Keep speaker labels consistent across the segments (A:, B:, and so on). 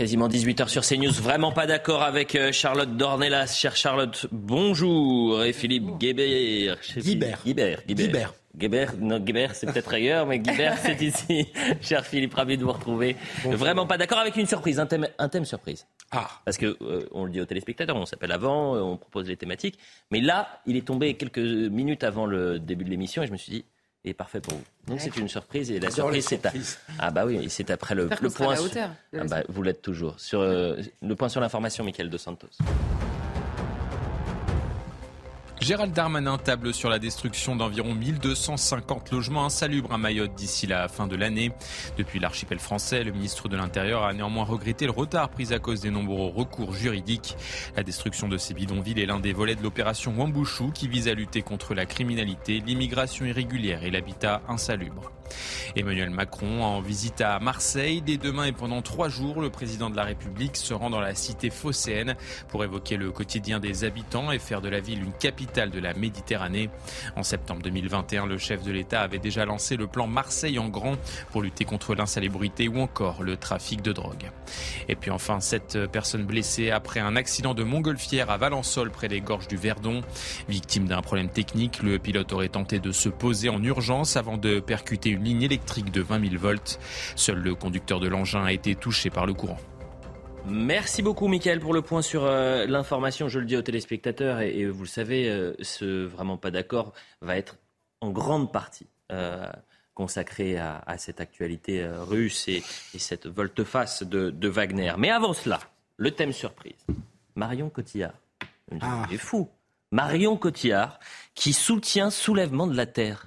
A: Quasiment 18h sur CNews. Vraiment pas d'accord avec euh, Charlotte Dornelas. Chère Charlotte, bonjour. Et Philippe Guébert.
B: Guibert.
A: Guibert. Guibert. Guibert. non, Guibert, c'est peut-être ailleurs, mais Guibert, c'est ici. Cher Philippe, ravi de vous retrouver. Vraiment pas d'accord avec une surprise, un thème, un thème surprise.
B: Ah.
A: Parce que euh, on le dit aux téléspectateurs, on s'appelle avant, euh, on propose les thématiques. Mais là, il est tombé quelques minutes avant le début de l'émission et je me suis dit, est parfait pour vous. Donc c'est une surprise et la surprise c'est à... ah bah oui, c'est après le, le point. sur-
C: de
A: Ah bah, vous l'êtes toujours sur euh, le point sur l'information, Michael Dos Santos.
D: Gérald Darmanin table sur la destruction d'environ 1250 logements insalubres à Mayotte d'ici la fin de l'année. Depuis l'archipel français, le ministre de l'Intérieur a néanmoins regretté le retard pris à cause des nombreux recours juridiques. La destruction de ces bidonvilles est l'un des volets de l'opération Wambouchou qui vise à lutter contre la criminalité, l'immigration irrégulière et l'habitat insalubre. Emmanuel Macron en visite à Marseille. Dès demain et pendant trois jours, le président de la République se rend dans la cité phocéenne pour évoquer le quotidien des habitants et faire de la ville une capitale de la Méditerranée. En septembre 2021, le chef de l'État avait déjà lancé le plan Marseille en grand pour lutter contre l'insalubrité ou encore le trafic de drogue. Et puis enfin, après un accident de montgolfière à Valençol près des gorges du Verdon. Victime d'un problème technique, le pilote aurait tenté de se poser en urgence avant de percuter une ligne électrique de 20 000 volts. Seul le conducteur de l'engin a été touché par le courant.
A: Merci beaucoup, Michael, pour le point sur euh, l'information. Je le dis aux téléspectateurs, et, et vous le savez, euh, ce vraiment pas d'accord va être en grande partie euh, consacré à, à cette actualité euh, russe et, et cette volte-face de, de Wagner. Mais avant cela, le thème surprise. Marion Cotillard.
B: Ah.
A: C'est fou. Marion Cotillard qui soutient soulèvement de la terre.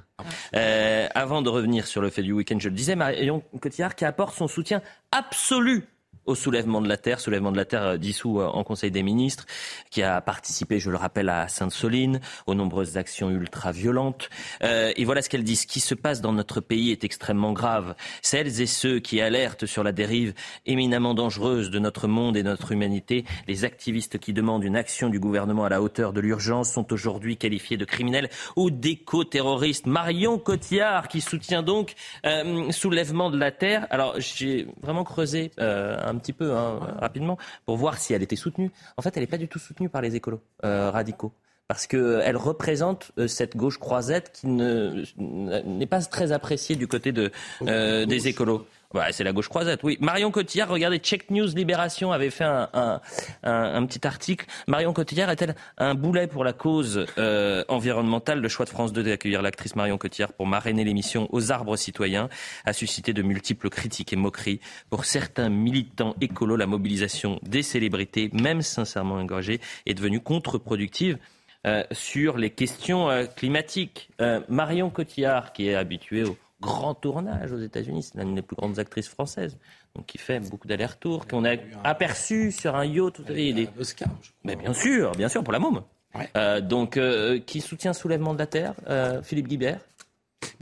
A: Euh, avant de revenir sur le fait du week-end, je le disais, Marion Cotillard qui apporte son soutien absolu au soulèvement de la terre, soulèvement de la terre euh, dissous euh, en Conseil des ministres, qui a participé, je le rappelle, à Sainte-Soline, aux nombreuses actions ultra-violentes. Euh, et voilà ce qu'elle dit. Ce qui se passe dans notre pays est extrêmement grave. Celles et ceux qui alertent sur la dérive éminemment dangereuse de notre monde et notre humanité, les activistes qui demandent une action du gouvernement à la hauteur de l'urgence sont aujourd'hui qualifiés de criminels ou d'éco-terroristes. Marion Cotillard, qui soutient donc euh, soulèvement de la terre. Alors, j'ai vraiment creusé euh, petit peu, hein, rapidement, pour voir si elle était soutenue. En fait, elle n'est pas du tout soutenue par les écolos euh, radicaux. Parce qu'elle représente euh, cette gauche croisette qui ne- n'est pas très appréciée du côté de, euh, des écolos. Ouais, c'est la gauche croisette, oui. Marion Cotillard, regardez, Check News Libération avait fait un, un, un- un petit article. Marion Cotillard est-elle un boulet pour la cause euh, environnementale? Le choix de France 2 d'accueillir l'actrice Marion Cotillard pour marrainer l'émission Aux arbres citoyens a suscité de multiples critiques et moqueries. Pour certains militants écolos, la mobilisation des célébrités, même sincèrement engagées, est devenue contre-productive. Euh, sur les questions euh, climatiques. Euh, Marion Cotillard, qui est habituée au grand tournage aux États-Unis, c'est l'une des plus grandes actrices françaises, donc qui fait beaucoup d'allers-retours, qu'on a aperçu sur un yacht. Tout il est-
B: Un Oscar, je crois.
A: Mais bien sûr, bien sûr, pour la môme.
B: Ouais.
A: Donc, qui soutient Soulèvement de la Terre Philippe Guibert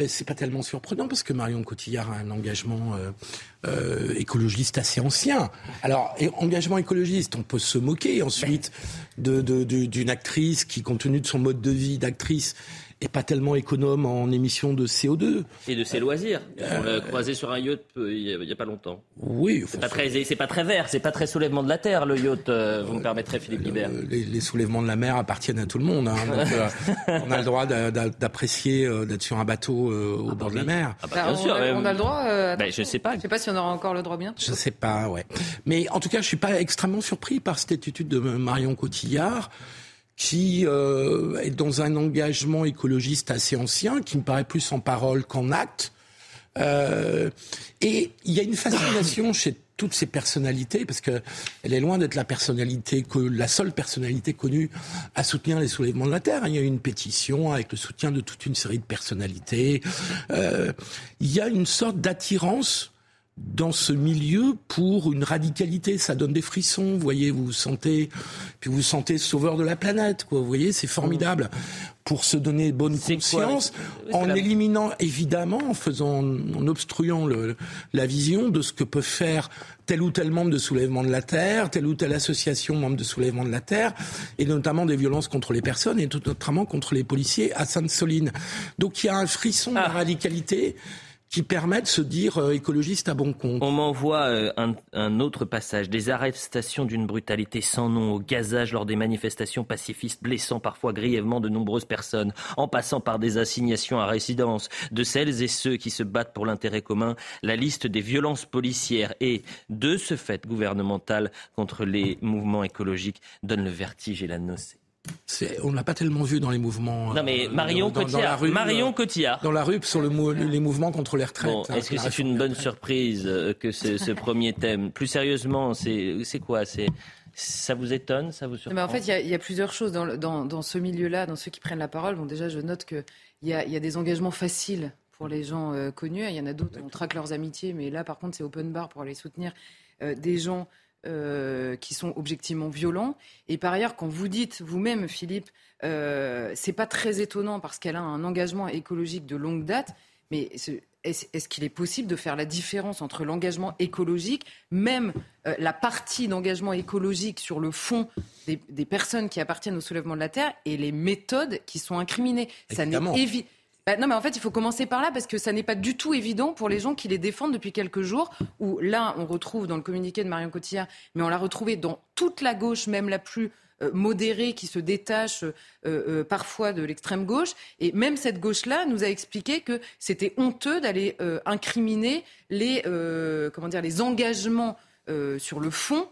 B: Ben, c'est pas tellement surprenant parce que Marion Cotillard a un engagement euh, euh, écologiste assez ancien. Alors, engagement écologiste, on peut se moquer ensuite d'une actrice qui, compte tenu de son mode de vie d'actrice, est pas tellement économe en émissions de CO2.
A: et de ses loisirs. On l'a croisé sur un yacht euh, il n'y a, pas longtemps.
B: Oui,
A: C'est pas très, c'est pas très vert, c'est pas très Soulèvement de la Terre le yacht. euh, vous me permettrez, Philippe Guibert.
B: euh, les, les soulèvements de la mer appartiennent à tout le monde. hein. Donc, euh, on a le droit d'a- d'a- d'apprécier euh, d'être sur un bateau euh, au bord de la mer.
A: Ah bah,
C: Bah,
A: bien
C: on,
A: sûr.
C: a,
A: euh,
C: on a le droit. euh,
A: bah, je sais pas.
C: Je sais pas si on aura encore le droit bien.
B: Je sais pas, ouais. Mais en tout cas, je suis pas extrêmement surpris par cette attitude de Marion Cotillard, qui euh, est dans un engagement écologiste assez ancien, qui me paraît plus en parole qu'en acte. Euh, et il y a une fascination chez toutes ces personnalités, parce que elle est loin d'être la personnalité que la seule personnalité connue à soutenir les soulèvements de la terre. Il y a eu une pétition avec le soutien de toute une série de personnalités. Euh, il y a une sorte d'attirance dans ce milieu pour une radicalité. Ça donne des frissons, vous voyez, vous vous sentez, puis vous vous sentez sauveur de la planète, quoi. Vous voyez, c'est formidable. Pour se donner bonne
A: quoi
B: conscience, en
A: la-
B: éliminant, évidemment, en faisant, en obstruant le- la vision de ce que peut faire tel ou tel membre de soulèvement de la Terre, telle ou telle association membre de soulèvement de la Terre, et notamment des violences contre les personnes, et tout notamment contre les policiers à Sainte-Soline. Donc il y a un frisson de
A: Ah.
B: radicalité qui permet de se dire euh, écologiste à bon compte.
A: On m'envoie euh, un, un, autre passage. Des arrestations d'une brutalité sans nom au gazage lors des manifestations pacifistes, blessant parfois grièvement de nombreuses personnes, en passant par des assignations à résidence de celles et ceux qui se battent pour l'intérêt commun. La liste des violences policières et de ce fait gouvernemental contre les mouvements écologiques donne le vertige et la nausée
B: on ne l'a pas tellement vu dans les mouvements.
A: Non, mais euh, Marion dans, Cotillard. Dans rue, Marion euh, Cotillard.
B: Dans la rue, sur le, les mouvements contre les retraites.
A: Bon, Est-ce que c'est une bonne surprise euh, que ce, ce premier thème? Plus sérieusement, c'est quoi? C'est ça vous étonne? Ça vous surprend?
C: Mais En fait, il y, y, a plusieurs choses dans, dans, dans ce milieu-là, dans ceux qui prennent la parole. Bon, déjà, je note qu'il y a, y a des engagements faciles pour les gens euh, connus. Il y en a d'autres, on traque leurs amitiés, mais là, par contre, c'est open bar pour aller soutenir euh, des gens euh, qui sont objectivement violents. Et par ailleurs, quand vous dites vous-même, Philippe, euh, c'est pas très étonnant parce qu'elle a un engagement écologique de longue date, mais est-ce qu'il est possible de faire la différence entre l'engagement écologique, même euh, la partie d'engagement écologique sur le fond des, des, personnes qui appartiennent au soulèvement de la Terre et les méthodes qui sont incriminées? Ça n'est évident bah, non, mais en fait, il faut commencer par là parce que ça n'est pas du tout évident pour les gens qui les défendent depuis quelques jours. Où là, on retrouve dans le communiqué de Marion Cotillard, mais on l'a retrouvé dans toute la gauche, même la plus euh, modérée, qui se détache euh, euh, parfois de l'extrême gauche. Et même cette gauche-là nous a expliqué que c'était honteux d'aller incriminer les, comment dire, les engagements sur le fond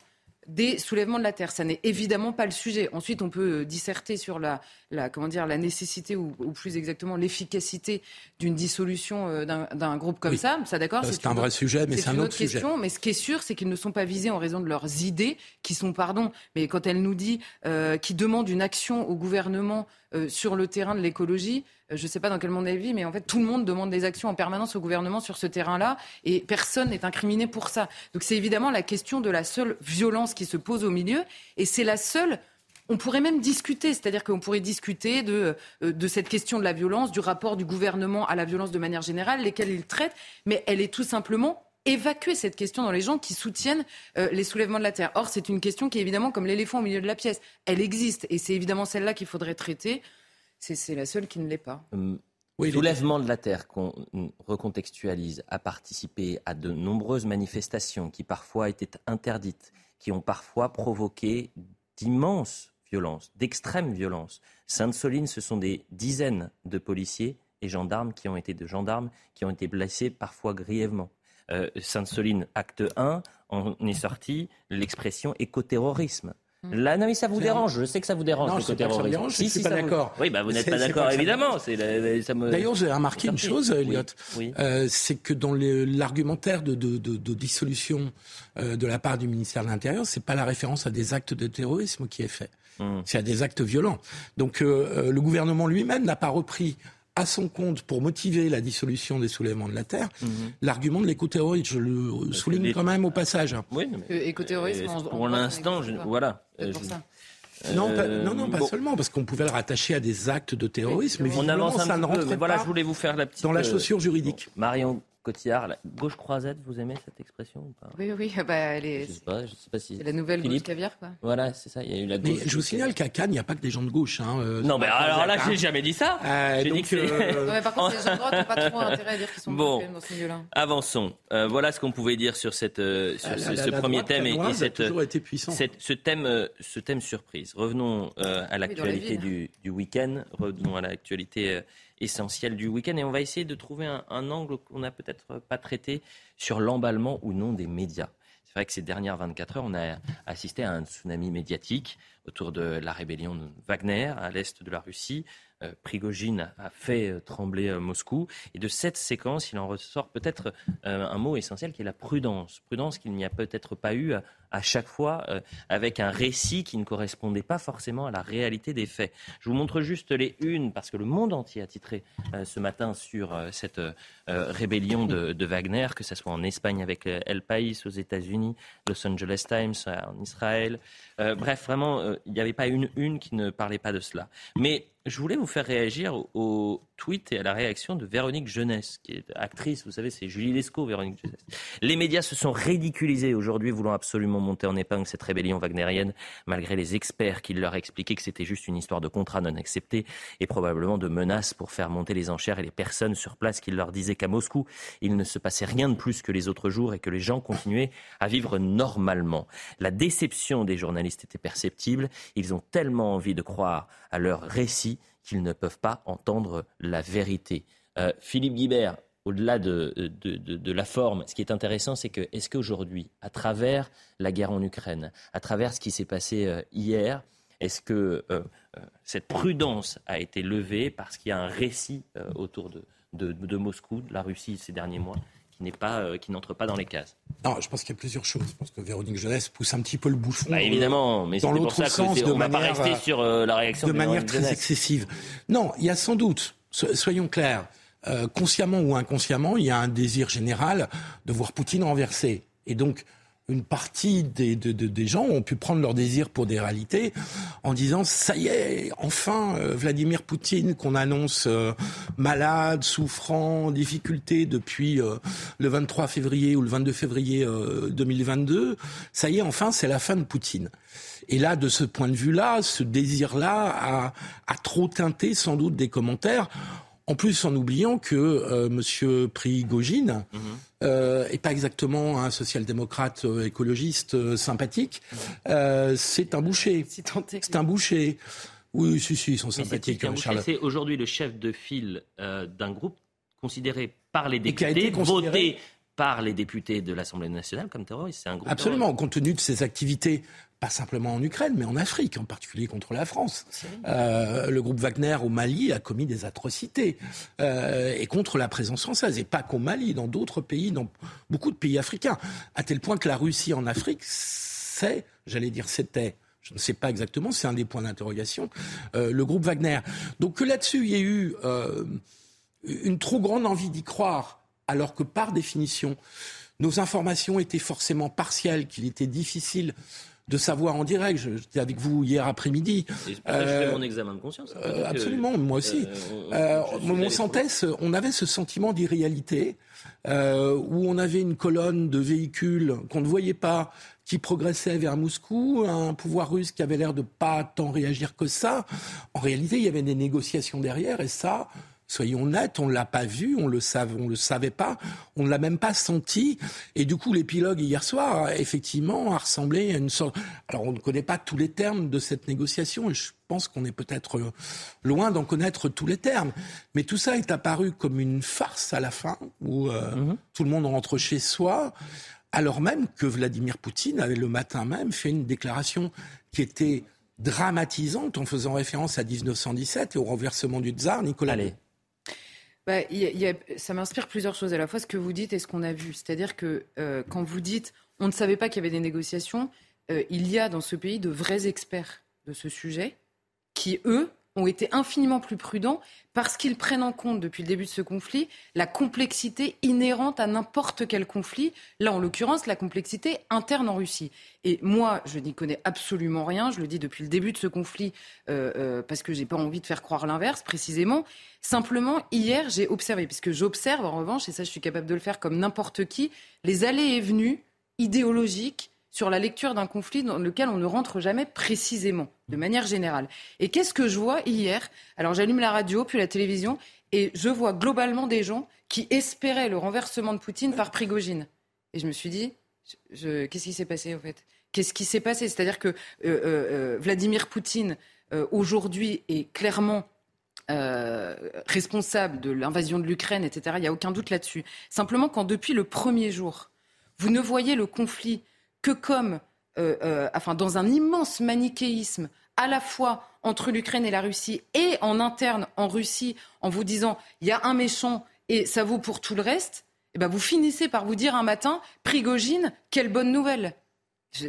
C: des soulèvements de la terre. Ça n'est évidemment pas le sujet. Ensuite, on peut euh, disserter sur la, la comment dire, la nécessité ou, plus exactement l'efficacité d'une dissolution euh, d'un groupe comme ça. Ça, d'accord
B: C'est un vrai sujet, mais c'est un autre
C: question. Mais ce qui est sûr, c'est qu'ils ne sont pas visés en raison de leurs idées, qui sont, pardon, mais quand elle nous dit, euh, qui demande une action au gouvernement sur le terrain de l'écologie. Euh, je ne sais pas dans quel monde elle vit, mais en fait, tout le monde demande des actions en permanence au gouvernement sur ce terrain-là, et personne n'est incriminé pour ça. Donc c'est évidemment la question de la seule violence qui se pose au milieu, et c'est la seule on pourrait même discuter, c'est-à-dire qu'on pourrait discuter de, euh, de cette question de la violence, du rapport du gouvernement à la violence de manière générale, lesquels il traite, mais elle est tout simplement évacuer cette question dans les gens qui soutiennent les soulèvements de la terre. Or, c'est une question qui est évidemment comme l'éléphant au milieu de la pièce. Elle existe et c'est évidemment celle-là qu'il faudrait traiter. C'est la seule qui ne l'est pas.
A: Hum, oui, soulèvement de la Terre qu'on recontextualise a participé à de nombreuses manifestations qui parfois étaient interdites, qui ont parfois provoqué d'immenses violences, d'extrêmes violences. Sainte-Soline, ce sont des dizaines de policiers et gendarmes qui ont été de gendarmes qui ont été blessés parfois grièvement. Euh, Sainte-Soline, acte 1, on est sorti l'expression écoterrorisme. Mm. Là, non, mais ça vous dérange. Je sais que ça vous dérange.
B: Non,
A: le
B: côté
A: ça
B: dérange, je suis pas d'accord.
A: Oui, bah, vous n'êtes pas d'accord, évidemment.
B: Me... D'ailleurs, j'ai remarqué une chose, Elliot. Euh, c'est que dans l'argumentaire de, de, de, de, dissolution euh, de la part du ministère de l'Intérieur, c'est pas la référence à des actes de terrorisme qui est fait. Mm. C'est à des actes violents. Donc, euh le gouvernement lui-même n'a pas repris à son compte pour motiver la dissolution des soulèvements de la terre, mhm. l'argument de l'écoterrorisme. Je le souligne quand même au passage.
C: Oui, mais... écoterrorisme,
A: pour l'instant, voilà.
C: Euh, ça.
B: Non, pas, non, non, pas seulement, parce qu'on pouvait le rattacher à des actes de terrorisme. mais on avance un ça ne rentre mais
A: voilà, je voulais vous faire la petite.
B: Dans la chaussure juridique.
A: Marion Cotillard, la gauche croisette, vous aimez cette expression ou pas?
C: Oui, oui, bah, elle est.
A: Je sais pas, je sais pas si.
C: C'est la nouvelle Philippe. gauche caviar, quoi.
A: Voilà, c'est ça. Il y a eu la gauche.
B: Mais je vous signale qu'à Cannes, il n'y a pas que des gens de gauche. Hein,
A: euh, non, mais alors là, j'ai jamais dit ça.
B: Euh,
C: j'ai dit que. Euh... Non, mais par contre, les gens de droite n'ont pas trop intérêt à dire qu'ils sont
A: bon,
C: dans ce milieu-là.
A: Avançons. Euh, voilà ce qu'on pouvait dire sur cette, euh, sur ah, ce,
B: la,
A: ce
B: la
A: premier thème
B: et,
A: et cette,
B: été puissant.
A: cette, ce thème, euh, ce thème surprise. Revenons à l'actualité du, du week-end. Revenons à l'actualité essentiel du week-end. Et on va essayer de trouver un, angle qu'on n'a peut-être pas traité sur l'emballement ou non des médias. C'est vrai que ces dernières 24 heures, on a assisté à un tsunami médiatique autour de la rébellion de Wagner à l'est de la Russie. Euh, Prigogine a fait euh, trembler euh, Moscou. Et de cette séquence, il en ressort peut-être un mot essentiel qui est la prudence. Prudence qu'il n'y a peut-être pas eu à chaque fois avec un récit qui ne correspondait pas forcément à la réalité des faits. Je vous montre juste les unes parce que le monde entier a titré ce matin sur cette rébellion de, Wagner, que ce soit en Espagne avec El País, aux États-Unis, Los Angeles Times, en Israël. bref, vraiment, il n'y avait pas une une qui ne parlait pas de cela. Mais je voulais vous faire réagir au, tweet et à la réaction de Véronique Jeunesse, qui est actrice, vous savez, c'est Julie Lescaut, Véronique Jeunesse. Les médias se sont ridiculisés aujourd'hui, voulant absolument monter en épingle cette rébellion wagnérienne, malgré les experts qui leur expliquaient que c'était juste une histoire de contrat non accepté et probablement de menaces pour faire monter les enchères et les personnes sur place qui leur disaient qu'à Moscou, il ne se passait rien de plus que les autres jours et que les gens continuaient à vivre normalement. La déception des journalistes était perceptible. Ils ont tellement envie de croire à leur récit qu'ils ne peuvent pas entendre la vérité. Euh, Philippe Guibert, au-delà de, de, la forme, ce qui est intéressant, c'est que est-ce qu'aujourd'hui, à travers la guerre en Ukraine, à travers ce qui s'est passé euh, hier, est-ce que euh, cette prudence a été levée parce qu'il y a un récit autour de, de, Moscou, de la Russie ces derniers mois? Qui n'est pas, qui n'entre pas dans les cases.
B: Non, je pense qu'il y a plusieurs choses. Je pense que Véronique Jeunesse pousse un petit peu le bouchon.
A: Bah, évidemment, mais dans l'autre sens, de manière, pas sur la réaction
B: de, manière très excessive. Non, il y a sans doute, soyons clairs, euh, consciemment ou inconsciemment, il y a un désir général de voir Poutine renversé. Et donc, une partie des, gens ont pu prendre leur désir pour des réalités en disant ça y est, enfin euh, Vladimir Poutine qu'on annonce euh, malade, souffrant, difficulté depuis le 23 février ou le 22 février 2022, ça y est, enfin c'est la fin de Poutine. Et là, de ce point de vue-là, ce désir-là a, a trop teinté sans doute des commentaires. En plus, en oubliant que euh, Monsieur Prigogine mhm. euh, est pas exactement un social-démocrate euh, écologiste euh, sympathique. Mhm. c'est un boucher. C'est un boucher. Oui, si, si, ils sont sympathiques.
A: C'est aujourd'hui le chef de file d'un groupe considéré par les députés, voté par les députés de l'Assemblée nationale comme terroriste. C'est un groupe
B: Absolument, compte tenu de ses activités pas simplement en Ukraine, mais en Afrique, en particulier contre la France. Euh, le groupe Wagner au Mali a commis des atrocités euh, et contre la présence française, et pas qu'au Mali, dans d'autres pays, dans beaucoup de pays africains, à tel point que la Russie en Afrique, c'est, j'allais dire c'était, je ne sais pas exactement, c'est un des points d'interrogation, euh, le groupe Wagner. Donc que là-dessus, il y ait eu euh, une trop grande envie d'y croire, alors que par définition, nos informations étaient forcément partielles, qu'il était difficile de savoir en direct. J'étais avec vous hier après-midi.
A: je fais euh, mon examen de conscience.
B: Euh, absolument, moi aussi. Euh, mon sentait, on avait ce sentiment d'irréalité où on avait une colonne de véhicules qu'on ne voyait pas qui progressait vers Moscou, un pouvoir russe qui avait l'air de pas tant réagir que ça. En réalité, il y avait des négociations derrière et ça, Soyons nets, on ne l'a pas vu, on le savait, on le savait pas, on ne l'a même pas senti. Et du coup, l'épilogue hier soir, effectivement, a ressemblé à une sorte. Alors, on ne connaît pas tous les termes de cette négociation, et je pense qu'on est peut-être loin d'en connaître tous les termes. Mais tout ça est apparu comme une farce à la fin, où euh, mhm. tout le monde rentre chez soi, alors même que Vladimir Poutine avait le matin même fait une déclaration qui était dramatisante en faisant référence à 1917 et au renversement du tsar Nicolas II.
C: Bah, ça m'inspire plusieurs choses, à la fois ce que vous dites et ce qu'on a vu. C'est-à-dire que euh, quand vous dites on ne savait pas qu'il y avait des négociations, euh, il y a dans ce pays de vrais experts de ce sujet qui, eux, ont été infiniment plus prudents parce qu'ils prennent en compte depuis le début de ce conflit la complexité inhérente à n'importe quel conflit, là en l'occurrence la complexité interne en Russie. Et moi, je n'y connais absolument rien, je le dis depuis le début de ce conflit euh, euh, parce que j'ai pas envie de faire croire l'inverse précisément. Simplement, hier, j'ai observé, puisque j'observe en revanche, et ça je suis capable de le faire comme n'importe qui, les allées et venues idéologiques sur la lecture d'un conflit dans lequel on ne rentre jamais précisément, de manière générale. Et qu'est-ce que je vois hier? Alors j'allume la radio, puis la télévision, et je vois globalement des gens qui espéraient le renversement de Poutine par Prigogine. Et je me suis dit, qu'est-ce qui s'est passé en fait? Qu'est-ce qui s'est passé? C'est-à-dire que euh, euh, euh, Vladimir Poutine, aujourd'hui, est clairement responsable de l'invasion de l'Ukraine, etc. Il n'y a aucun doute là-dessus. Simplement, quand depuis le premier jour, vous ne voyez le conflit que comme, euh, euh, enfin, dans un immense manichéisme, à la fois entre l'Ukraine et la Russie et en interne en Russie, en vous disant il y a un méchant et ça vaut pour tout le reste, eh ben vous finissez par vous dire un matin, Prigogine, quelle bonne nouvelle.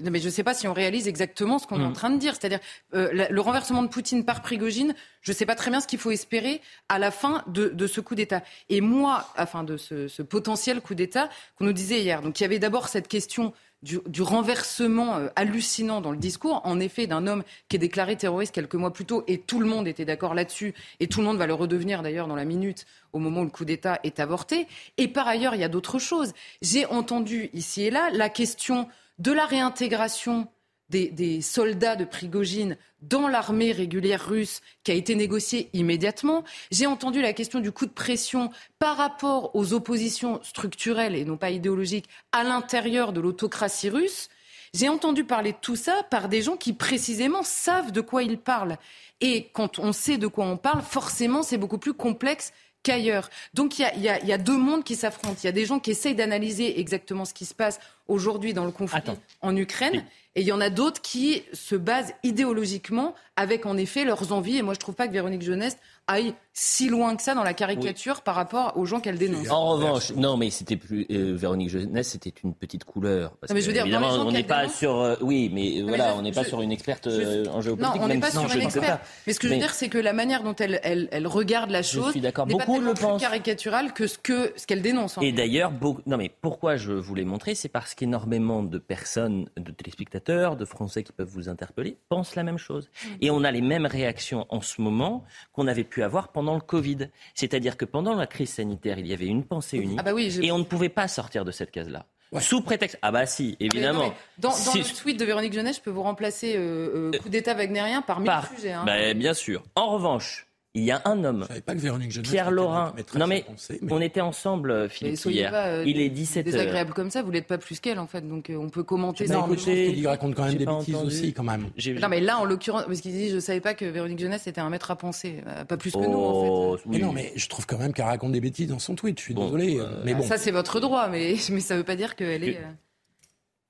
C: mais je ne sais pas si on réalise exactement ce qu'on est en mm. train de dire. C'est-à-dire euh, le renversement de Poutine par Prigogine, je ne sais pas très bien ce qu'il faut espérer à la fin de, ce coup d'État. Et moi, enfin de ce, ce potentiel coup d'État qu'on nous disait hier. Donc il y avait d'abord cette question du, renversement euh, hallucinant dans le discours, en effet, d'un homme qui est déclaré terroriste quelques mois plus tôt, et tout le monde était d'accord là-dessus, et tout le monde va le redevenir d'ailleurs dans la minute au moment où le coup d'État est avorté. Et par ailleurs, il y a d'autres choses. J'ai entendu ici et là la question de la réintégration des, soldats de Prigogine dans l'armée régulière russe qui a été négociée immédiatement. J'ai entendu la question du coup de pression par rapport aux oppositions structurelles et non pas idéologiques à l'intérieur de l'autocratie russe. J'ai entendu parler de tout ça par des gens qui précisément savent de quoi ils parlent. Et quand on sait de quoi on parle, forcément, c'est beaucoup plus complexe qu'ailleurs. Donc il y, y a, deux mondes qui s'affrontent. Il y a des gens qui essayent d'analyser exactement ce qui se passe aujourd'hui dans le conflit en Ukraine. Et il y en a d'autres qui se basent idéologiquement avec en effet leurs envies. Et moi, je ne trouve pas que Véronique Jeunesse aille si loin que ça dans la caricature par rapport aux gens qu'elle dénonce.
A: En revanche, non, mais c'était plus euh, Véronique Jeunesse, c'était une petite couleur.
C: Parce mais je veux dire,
A: évidemment, on n'est pas sur, euh, oui, mais, voilà, on n'est pas sur une experte euh, en géopolitique.
C: Non, on n'est pas sur une experte. Mais ce que je veux dire, c'est que la manière dont elle, elle, elle regarde la chose n'est pas tellement plus caricaturale que ce que ce qu'elle dénonce.
A: Et d'ailleurs, non, mais pourquoi je voulais montrer, c'est parce qu'énormément de personnes, de téléspectateurs, de Français qui peuvent vous interpeller, pensent la même chose. Mm. Et on a les mêmes réactions en ce moment qu'on avait pu avoir pendant le Covid. C'est-à-dire que pendant la crise sanitaire, il y avait une pensée unique ah bah et on ne pouvait pas sortir de cette case-là. Sous prétexte. Ah bah si, évidemment.
C: dans, le tweet de Véronique Jeunesse, je peux vous remplacer euh, euh, coup d'État wagnérien par mille sujets. Hein.
A: Bah, bien sûr. En revanche, il y a un homme.
B: pas que Véronique
A: Pierre Laurin. Non mais, on était ensemble, euh, Philippe, hier. Euh, il est 17
C: h Désagréable comme ça, vous n'êtes pas plus qu'elle en fait, donc euh, on peut commenter
B: ça. Non, il raconte quand même des bêtises aussi, quand même.
C: Non mais là, en l'occurrence, parce qu'il dit, je savais pas que Véronique Jeunesse était un maître à penser, pas plus que nous en fait.
B: Oh, mais non, mais je trouve quand même qu'elle raconte des bêtises dans son tweet. Je suis désolé, mais bon.
C: Ça c'est votre droit, mais mais ça veut pas dire qu'elle est.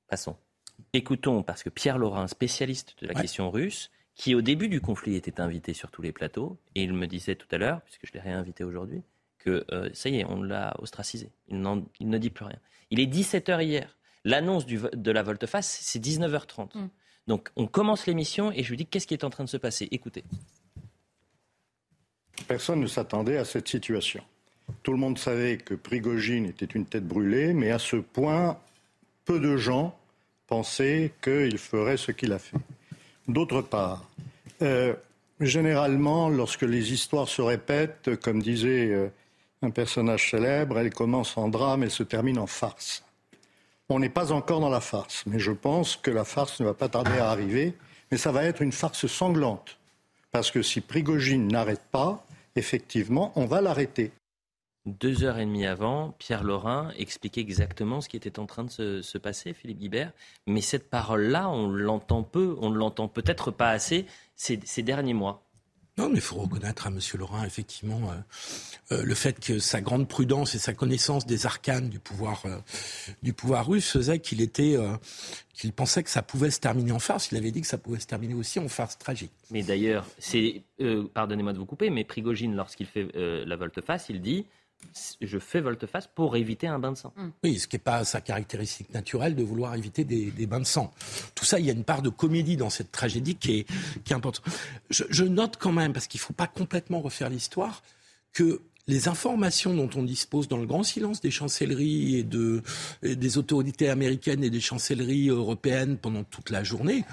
A: Passons. Écoutons, parce que Pierre Laurin, spécialiste de la question russe qui au début du conflit était invité sur tous les plateaux, et il me disait tout à l'heure, puisque je l'ai réinvité aujourd'hui, que euh, ça y est, on l'a ostracisé. Il, ne dit plus rien. Il est 17h hier. L'annonce de la volte-face, c'est 19h30. Mm. Donc on commence l'émission et je lui dis qu'est-ce qui est en train de se passer? Écoutez.
E: Personne ne s'attendait à cette situation. Tout le monde savait que Prigogine était une tête brûlée, mais à ce point, peu de gens pensaient qu'il ferait ce qu'il a fait. D'autre part, euh, généralement, lorsque les histoires se répètent, comme disait euh, un personnage célèbre, elles commencent en drame et se terminent en farce. On n'est pas encore dans la farce, mais je pense que la farce ne va pas tarder à arriver, mais ça va être une farce sanglante. Parce que si Prigogine n'arrête pas, effectivement, on va l'arrêter.
A: Deux heures et demie avant, Pierre Laurin expliquait exactement ce qui était en train de se, passer, Philippe Guibert. Mais cette parole-là, on l'entend peu, on ne l'entend peut-être pas assez ces, derniers mois.
B: Non, mais il faut reconnaître à M. Laurin, effectivement, euh, euh, le fait que sa grande prudence et sa connaissance des arcanes du pouvoir, euh, du pouvoir russe faisait qu'il était, qu'il pensait que ça pouvait se terminer en farce. Il avait dit que ça pouvait se terminer aussi en farce tragique.
A: Mais d'ailleurs, c'est, pardonnez-moi de vous couper, mais Prigogine, lorsqu'il fait la volte-face, il dit je fais volte-face pour éviter un bain de sang.
B: Mm. Oui, ce qui n'est pas sa caractéristique naturelle de vouloir éviter des, bains de sang. Tout ça, il y a une part de comédie dans cette tragédie qui est, qui est importante. Je, note quand même, parce qu'il ne faut pas complètement refaire l'histoire, que les informations dont on dispose dans le grand silence des chancelleries et, de, et des autorités américaines et des chancelleries européennes pendant toute la journée,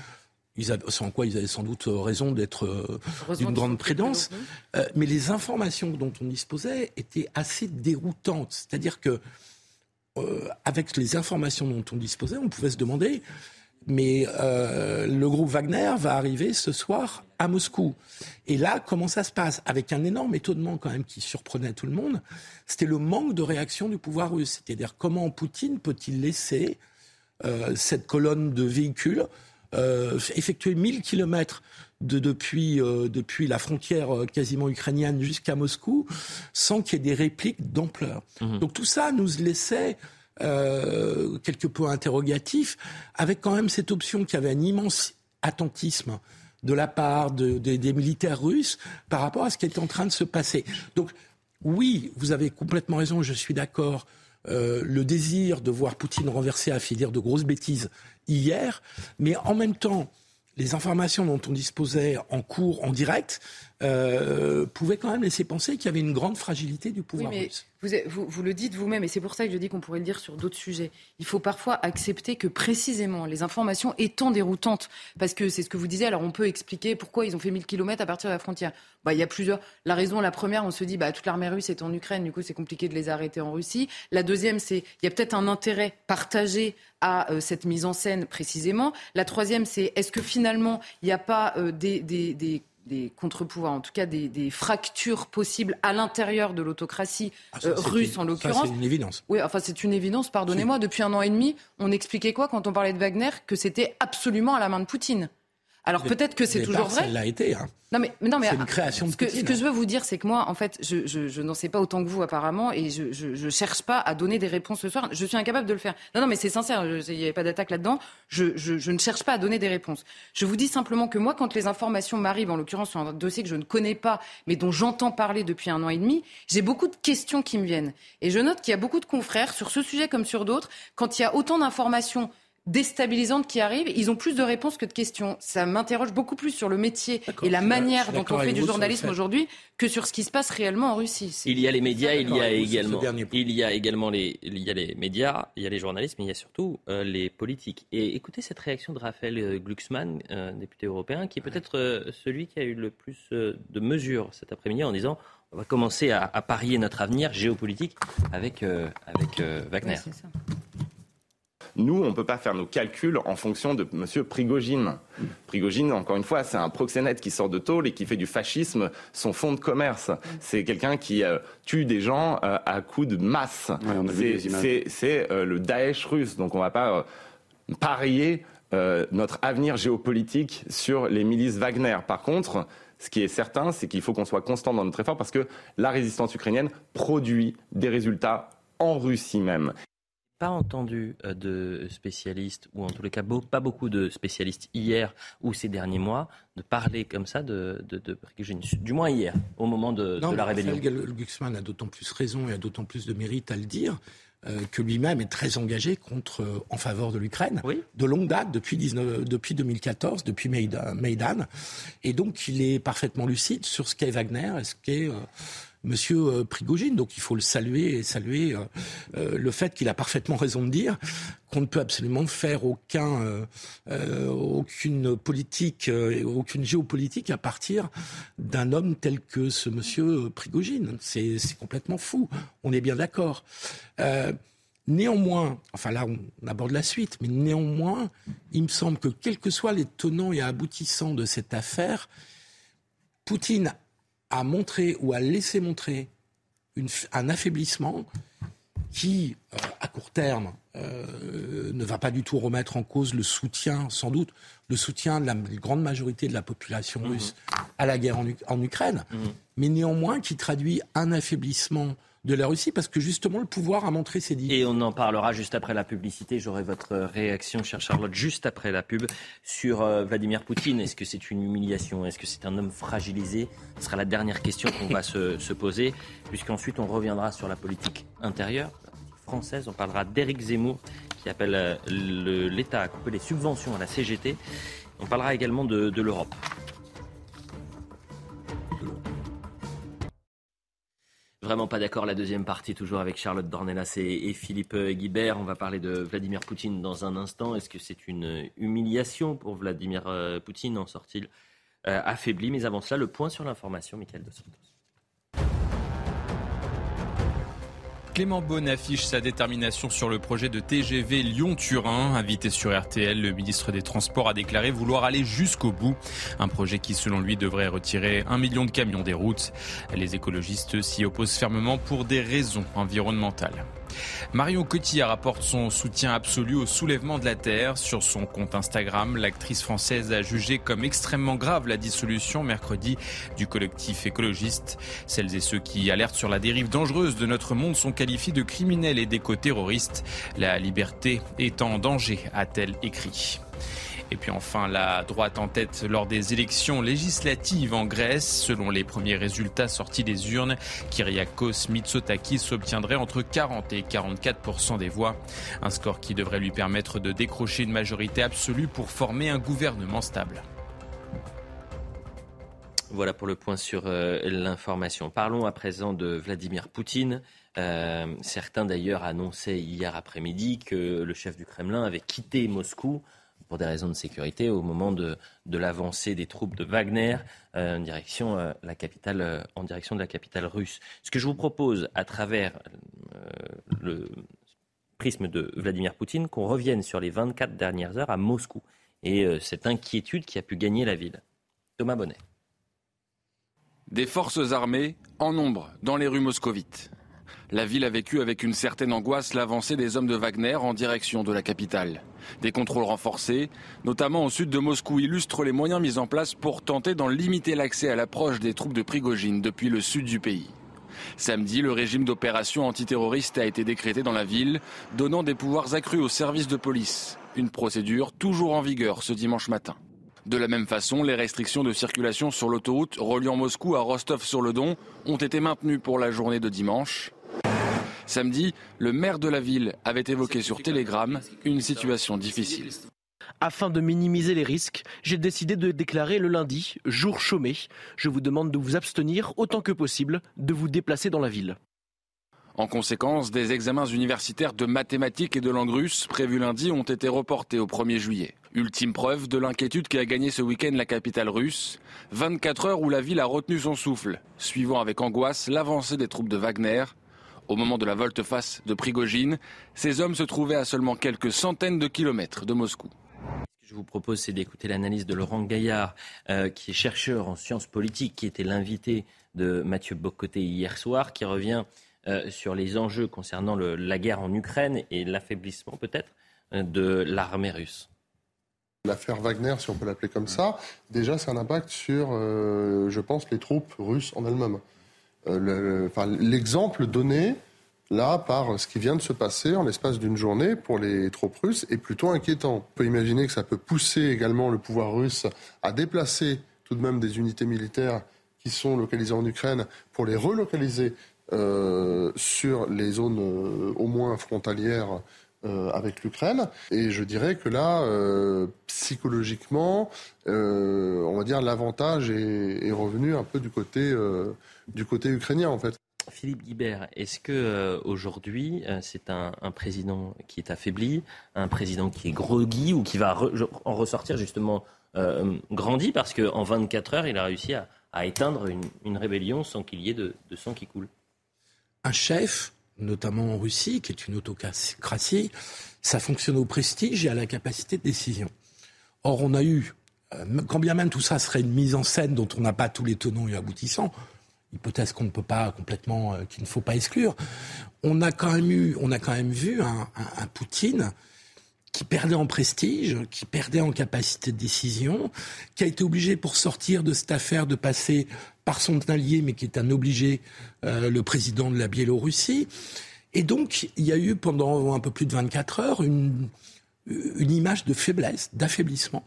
B: ils sans quoi ils avaient sans doute raison d'être euh, d'une grande prudence. Euh, mais les informations dont on disposait étaient assez déroutantes. C'est-à-dire que, euh, avec les informations dont on disposait, on pouvait se demander mais le groupe Wagner va arriver ce soir à Moscou. Et là, comment ça se passe? Avec un énorme étonnement quand même qui surprenait tout le monde, c'était le manque de réaction du pouvoir russe. C'est-à-dire comment Poutine peut-il laisser cette colonne de véhicules euh, effectuer 1000 kilomètres de, depuis, euh, depuis la frontière euh, quasiment ukrainienne jusqu'à Moscou sans qu'il y ait des répliques d'ampleur. Mhm. Donc tout ça nous laissait euh, quelque peu interrogatif, avec quand même cette option qui avait un immense attentisme de la part de, des militaires russes par rapport à ce qui est en train de se passer. Donc oui, vous avez complètement raison, je suis d'accord. Euh, le désir de voir Poutine renverser à dire de grosses bêtises hier, mais en même temps, les informations dont on disposait en cours, en direct, euh, pouvait quand même laisser penser qu'il y avait une grande fragilité du pouvoir russe.
C: Vous, vous, vous, le dites vous-même, et c'est pour ça que je dis qu'on pourrait le dire sur d'autres sujets. Il faut parfois accepter que précisément les informations étant déroutantes, parce que c'est ce que vous disiez, alors on peut expliquer pourquoi ils ont fait 1000 km à partir de la frontière. Bah, il y a plusieurs. La raison, la première, on se dit, bah, toute l'armée russe est en Ukraine, du coup c'est compliqué de les arrêter en Russie. La deuxième, c'est il y a peut-être un intérêt partagé à euh, cette mise en scène précisément. La troisième, c'est est-ce que finalement il n'y a pas euh, des, des, des des contre-pouvoirs, en tout cas des, des fractures possibles à l'intérieur de l'autocratie ah, euh, russe en l'occurrence.
B: C'est une évidence.
C: Oui, enfin c'est une évidence. Pardonnez-moi. Depuis un an et demi, on expliquait quoi quand on parlait de Wagner? Que c'était absolument à la main de Poutine. Alors peut-être que c'est toujours vrai.
B: L'a été. Hein.
C: Non mais, non mais
B: c'est une création de
C: ce que,
B: ce
C: que je veux vous dire, c'est que moi, en fait, je, je, je n'en sais pas autant que vous apparemment, et je, je, je, cherche pas à donner des réponses ce soir. Je suis incapable de le faire. Non, non, mais c'est sincère. Il n'y avait pas d'attaque là-dedans. Je, je, je ne cherche pas à donner des réponses. Je vous dis simplement que moi, quand les informations m'arrivent, en l'occurrence sur un dossier que je ne connais pas, mais dont j'entends parler depuis un an et demi, j'ai beaucoup de questions qui me viennent. Et je note qu'il y a beaucoup de confrères sur ce sujet comme sur d'autres, quand il y a autant d'informations déstabilisantes qui arrivent, ils ont plus de réponses que de questions. Ça m'interroge beaucoup plus sur le métier et la manière dont on fait du journalisme aujourd'hui que sur ce qui se passe réellement en Russie.
A: Il y a les médias, il y a également, il y a également les, il y a les médias, il y a les journalistes, mais il y a surtout euh, les politiques. Et écoutez cette réaction de Raphaël euh, Glucksmann, euh, député européen, qui est peut-être celui qui a eu le plus de mesures cet après-midi en disant on va commencer à, parier notre avenir géopolitique avec, avec Wagner.
F: Nous, on ne peut pas faire nos calculs en fonction de M. Prigogine. Prigogine, encore une fois, c'est un proxénète qui sort de tôle et qui fait du fascisme son fonds de commerce. C'est quelqu'un qui euh, tue des gens euh, à coups de masse. c'est euh, le Daesh russe. Donc on ne va pas parier notre avenir géopolitique sur les milices Wagner. Par contre, ce qui est certain, c'est qu'il faut qu'on soit constant dans notre effort parce que la résistance ukrainienne produit des résultats en Russie même
A: pas entendu euh, de spécialistes, ou en tous les cas pas beaucoup de spécialistes hier ou ces derniers mois, de parler comme ça de, de, de du moins hier, au moment de, de la rébellion.
B: Glucksmann a d'autant plus raison et a d'autant plus de mérite à le dire euh, que lui-même est très engagé contre, euh, en faveur de l'Ukraine, de longue date, depuis, 19, depuis 2014, depuis Maïdan. Et donc, il est parfaitement lucide sur ce qu'est Wagner et ce qu'est Monsieur euh, Prigogine. Donc il faut le saluer et saluer euh, euh, le fait qu'il a parfaitement raison de dire qu'on ne peut absolument faire aucun, aucune politique, aucune géopolitique à partir d'un homme tel que ce monsieur Prigogine. C'est complètement fou. On est bien d'accord. Néanmoins, enfin là on aborde la suite, mais néanmoins, il me semble que quels que soient les tenants et aboutissants de cette affaire, Poutine à montrer ou à laisser montrer un affaiblissement qui, euh, à court terme, euh, ne va pas du tout remettre en cause le soutien, sans doute, le soutien de la grande majorité de la population mmh. russe à la guerre en, Ukraine, mmh. mais néanmoins qui traduit un affaiblissement de la Russie parce que justement le pouvoir a montré ses limites.
A: Et on en parlera juste après la publicité. J'aurai votre réaction, chère Charlotte, juste après la pub sur euh, Vladimir Poutine. Est-ce que c'est une humiliation? Est-ce que c'est un homme fragilisé? Ce sera la dernière question qu'on va se, se poser, puisqu'ensuite on reviendra sur la politique intérieure française. On parlera d'Éric Zemmour qui appelle euh, l'État à couper les subventions à la CGT. On parlera également de l'Europe. Vraiment pas d'accord. La deuxième partie, toujours avec Charlotte Dornelas et, Philippe Guibert. On va parler de Vladimir Poutine dans un instant. Est-ce que c'est une humiliation pour Vladimir euh, Poutine En sort-il euh, affaibli? Mais avant cela, le point sur l'information, Michael Dos Santos.
D: Clément Beaune affiche sa détermination sur le projet de TGV Lyon-Turin. Invité sur RTL, le ministre des Transports a déclaré vouloir aller jusqu'au bout. Un projet qui, selon lui, devrait retirer un million de camions des routes. Les écologistes s'y opposent fermement pour des raisons environnementales. Marion Cotillard apporte son soutien absolu au soulèvement de la Terre. Sur son compte Instagram, l'actrice française a jugé comme extrêmement grave la dissolution mercredi du collectif écologiste. Celles et ceux qui alertent sur la dérive dangereuse de notre monde sont qualifiés de criminels et d'éco-terroristes. La liberté est en danger, a-t-elle écrit. Et puis enfin, la droite en tête lors des élections législatives en Grèce. Selon les premiers résultats sortis des urnes, Kyriakos Mitsotakis obtiendrait entre 40 et 44% des voix. Un score qui devrait lui permettre de décrocher une majorité absolue pour former un gouvernement stable.
A: Voilà pour le point sur euh, l'information. Parlons à présent de Vladimir Poutine. Euh, certains d'ailleurs annonçaient hier après-midi que le chef du Kremlin avait quitté Moscou pour des raisons de sécurité au moment de, l'avancée des troupes de Wagner en, direction, la capitale, en direction de la capitale russe. Ce que je vous propose à travers le prisme de Vladimir Poutine, qu'on revienne sur les 24 dernières heures à Moscou et cette inquiétude qui a pu gagner la ville. Thomas Bonnet.
G: Des forces armées en nombre dans les rues moscovites. La ville a vécu avec une certaine angoisse l'avancée des hommes de Wagner en direction de la capitale. Des contrôles renforcés, notamment au sud de Moscou, illustrent les moyens mis en place pour tenter d'en limiter l'accès à l'approche des troupes de Prigogine depuis le sud du pays. Samedi, le régime d'opération antiterroriste a été décrété dans la ville, donnant des pouvoirs accrus aux services de police. Une procédure toujours en vigueur ce dimanche matin. De la même façon, les restrictions de circulation sur l'autoroute reliant Moscou à Rostov-sur-le-Don ont été maintenues pour la journée de dimanche. Samedi, le maire de la ville avait évoqué sur Telegram une situation difficile.
H: Afin de minimiser les risques, j'ai décidé de déclarer le lundi jour chômé. Je vous demande de vous abstenir autant que possible de vous déplacer dans la ville.
G: En conséquence, des examens universitaires de mathématiques et de langue russe prévus lundi ont été reportés au 1er juillet. Ultime preuve de l'inquiétude qui a gagné ce week-end la capitale russe. 24 heures où la ville a retenu son souffle, suivant avec angoisse l'avancée des troupes de Wagner. Au moment de la volte-face de Prigogine, ces hommes se trouvaient à seulement quelques centaines de kilomètres de Moscou.
A: Ce que je vous propose, c'est d'écouter l'analyse de Laurent Gaillard, euh, qui est chercheur en sciences politiques, qui était l'invité de Mathieu Bocoté hier soir, qui revient euh, sur les enjeux concernant la guerre en Ukraine et l'affaiblissement peut-être euh, de l'armée russe.
I: L'affaire Wagner, si on peut l'appeler comme ça, déjà c'est un impact sur, euh, je pense, les troupes russes en elles-mêmes. L'exemple donné là par ce qui vient de se passer en l'espace d'une journée pour les troupes russes est plutôt inquiétant. On peut imaginer que ça peut pousser également le pouvoir russe à déplacer tout de même des unités militaires qui sont localisées en Ukraine pour les relocaliser euh, sur les zones euh, au moins frontalières euh, avec l'Ukraine. Et je dirais que là, psychologiquement, on va dire l'avantage est, revenu un peu du côté, du côté ukrainien en fait.
A: Philippe Guibert, est-ce que aujourd'hui c'est un, président qui est affaibli, un président qui est groggy ou qui va en ressortir justement grandi parce qu'en 24 heures il a réussi à, éteindre une, rébellion sans qu'il y ait de sang qui coule?
B: Un chef, notamment en Russie, qui est une autocratie, ça fonctionne au prestige et à la capacité de décision. Or, on a eu, euh, quand bien même tout ça serait une mise en scène dont on n'a pas tous les tenants et aboutissants, hypothèse qu'on ne peut pas complètement, euh, qu'il ne faut pas exclure, on a quand même eu, on a quand même vu un, Poutine qui perdait en prestige, qui perdait en capacité de décision, qui a été obligé pour sortir de cette affaire de passer par son allié, mais qui est un obligé, euh, le président de la Biélorussie. Et donc, il y a eu pendant un peu plus de 24 heures une, une image de faiblesse, d'affaiblissement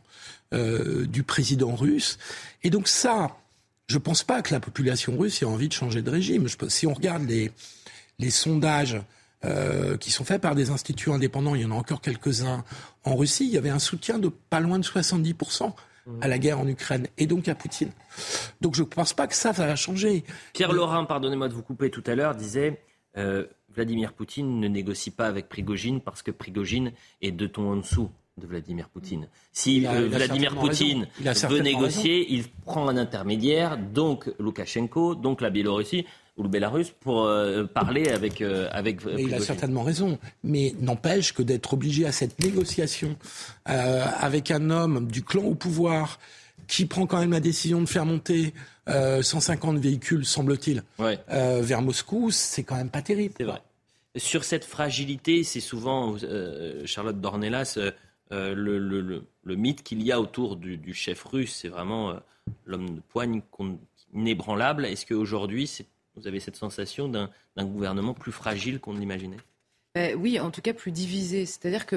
B: euh, du président russe. Et donc ça, je ne pense pas que la population russe ait envie de changer de régime. Je, si on regarde les, les sondages euh, qui sont faits par des instituts indépendants, il y en a encore quelques-uns en Russie, il y avait un soutien de pas loin de 70% à la guerre en Ukraine et donc à Poutine. Donc je ne pense pas que ça, va changer.
A: Pierre Laurin, pardonnez-moi de vous couper tout à l'heure, disait euh, Vladimir Poutine ne négocie pas avec Prigogine parce que Prigogine est deux tons en dessous de Vladimir Poutine. Si euh, Vladimir Poutine veut négocier, il prend un intermédiaire, donc Loukachenko, donc la Biélorussie ou le Bélarus pour euh, parler avec euh, avec.
B: il a certainement raison, mais n'empêche que d'être obligé à cette négociation avec un homme du clan au pouvoir qui prend quand même la décision de faire monter 150 véhicules, semble-t-il, vers Moscou, c'est quand même pas terrible.
A: C'est vrai. Sur cette fragilité, c'est souvent Charlotte Dornelas euh, le, mythe qu'il y a autour du, chef russe, c'est vraiment euh, l'homme de poigne inébranlable. Est-ce qu'aujourd'hui, vous avez cette sensation d'un gouvernement plus fragile qu'on l'imaginait
C: ben oui, en tout cas plus divisé. C'est-à-dire que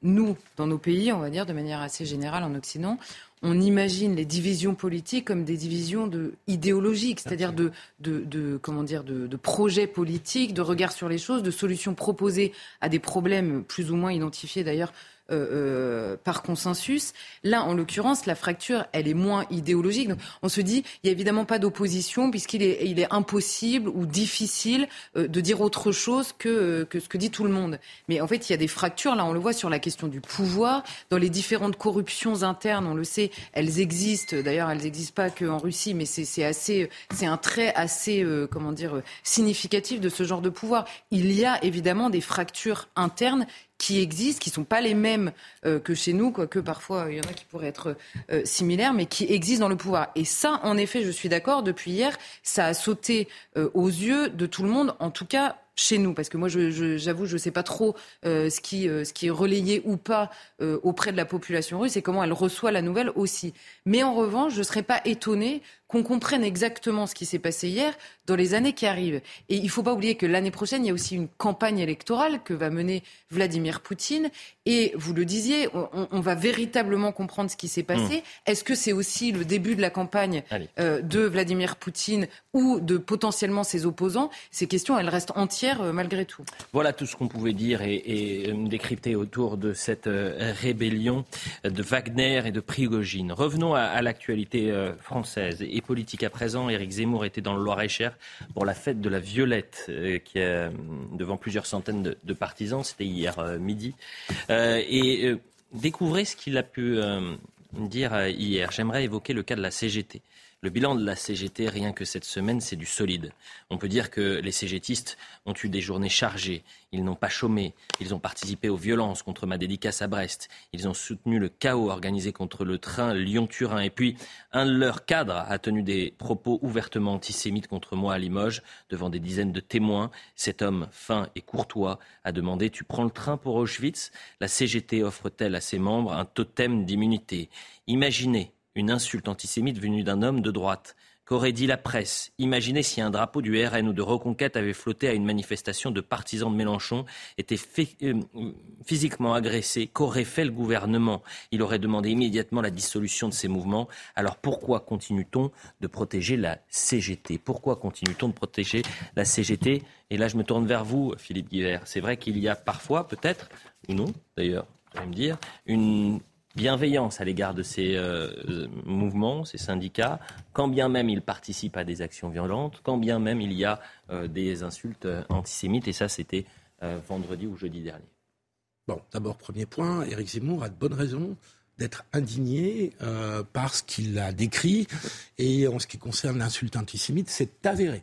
C: nous, dans nos pays, on va dire de manière assez générale en Occident, on imagine les divisions politiques comme des divisions de, idéologiques, c'est-à-dire de, de, comment dire, de, de projets politiques, de regard sur les choses, de solutions proposées à des problèmes plus ou moins identifiés d'ailleurs euh, euh, par consensus. Là, en l'occurrence, la fracture, elle est moins idéologique. Donc, on se dit, il n'y a évidemment pas d'opposition puisqu'il est, il est impossible ou difficile euh, de dire autre chose que, que ce que dit tout le monde. Mais en fait, il y a des fractures. Là, on le voit sur la question du pouvoir, dans les différentes corruptions internes. On le sait, elles existent. D'ailleurs, elles n'existent pas qu'en Russie, mais c'est assez, c'est un trait assez, comment dire, significatif de ce genre de pouvoir. Il y a évidemment des fractures internes qui existent, qui ne sont pas les mêmes euh, que chez nous, quoique parfois il y en a qui pourraient être euh, similaires, mais qui existent dans le pouvoir. Et ça, en effet, je suis d'accord, depuis hier, ça a sauté euh, aux yeux de tout le monde, en tout cas chez nous Parce que moi, j'avoue, je ne sais pas trop ce, qui, est relayé ou pas auprès de la population russe et comment elle reçoit la nouvelle aussi. Mais en revanche, je ne serais pas étonnée qu'on comprenne exactement ce qui s'est passé hier dans les années qui arrivent. Et il ne faut pas oublier que l'année prochaine, il y a aussi une campagne électorale que va mener Vladimir Poutine. Et vous le disiez, on, on va véritablement comprendre ce qui s'est passé. Mmh. Est-ce que c'est aussi le début de la campagne de Vladimir Poutine ou de potentiellement ses opposants? Ces questions, elles restent entières euh, malgré tout.
A: Voilà tout ce qu'on pouvait dire et, euh, décrypter autour de cette euh, rébellion de Wagner et de Prigogine. Revenons à, l'actualité française et politique à présent. Éric Zemmour était dans le Loir-et-Cher pour la fête de la Violette, qui est devant plusieurs centaines de, partisans. C'était hier midi. et découvrez ce qu'il a pu dire hier. J'aimerais évoquer le cas de la CGT. Le bilan de la CGT, rien que cette semaine, c'est du solide. On peut dire que les CGTistes ont eu des journées chargées. Ils n'ont pas chômé. Ils ont participé aux violences contre ma dédicace à Brest. Ils ont soutenu le chaos organisé contre le train Lyon-Turin. Et puis, un de leurs cadres a tenu des propos ouvertement antisémites contre moi à Limoges, devant des dizaines de témoins. Cet homme, fin et courtois, a demandé Tu prends le train pour Auschwitz? La CGT offre-t-elle à ses membres un totem d'immunité? Imaginez une insulte antisémite venue d'un homme de droite. Qu'aurait dit la presse? Imaginez si un drapeau du RN ou de Reconquête avait flotté à une manifestation de partisans de Mélenchon, était euh, physiquement agressé. Qu'aurait fait le gouvernement? Il aurait demandé immédiatement la dissolution de ces mouvements. Alors pourquoi continue-t-on de protéger la CGT Pourquoi continue-t-on de protéger la CGT Et là, je me tourne vers vous, Philippe Guibert. C'est vrai qu'il y a parfois, peut-être, ou non d'ailleurs, vous allez me dire, une bienveillance à l'égard de ces euh, mouvements, ces syndicats, quand bien même ils participent à des actions violentes, quand bien même il y a euh, des insultes euh, antisémites, et ça c'était vendredi ou jeudi dernier.
B: Bon, d'abord, premier point, Éric Zemmour a de bonnes raisons d'être indigné par ce qu'il a décrit, et en ce qui concerne l'insulte antisémite, c'est avéré.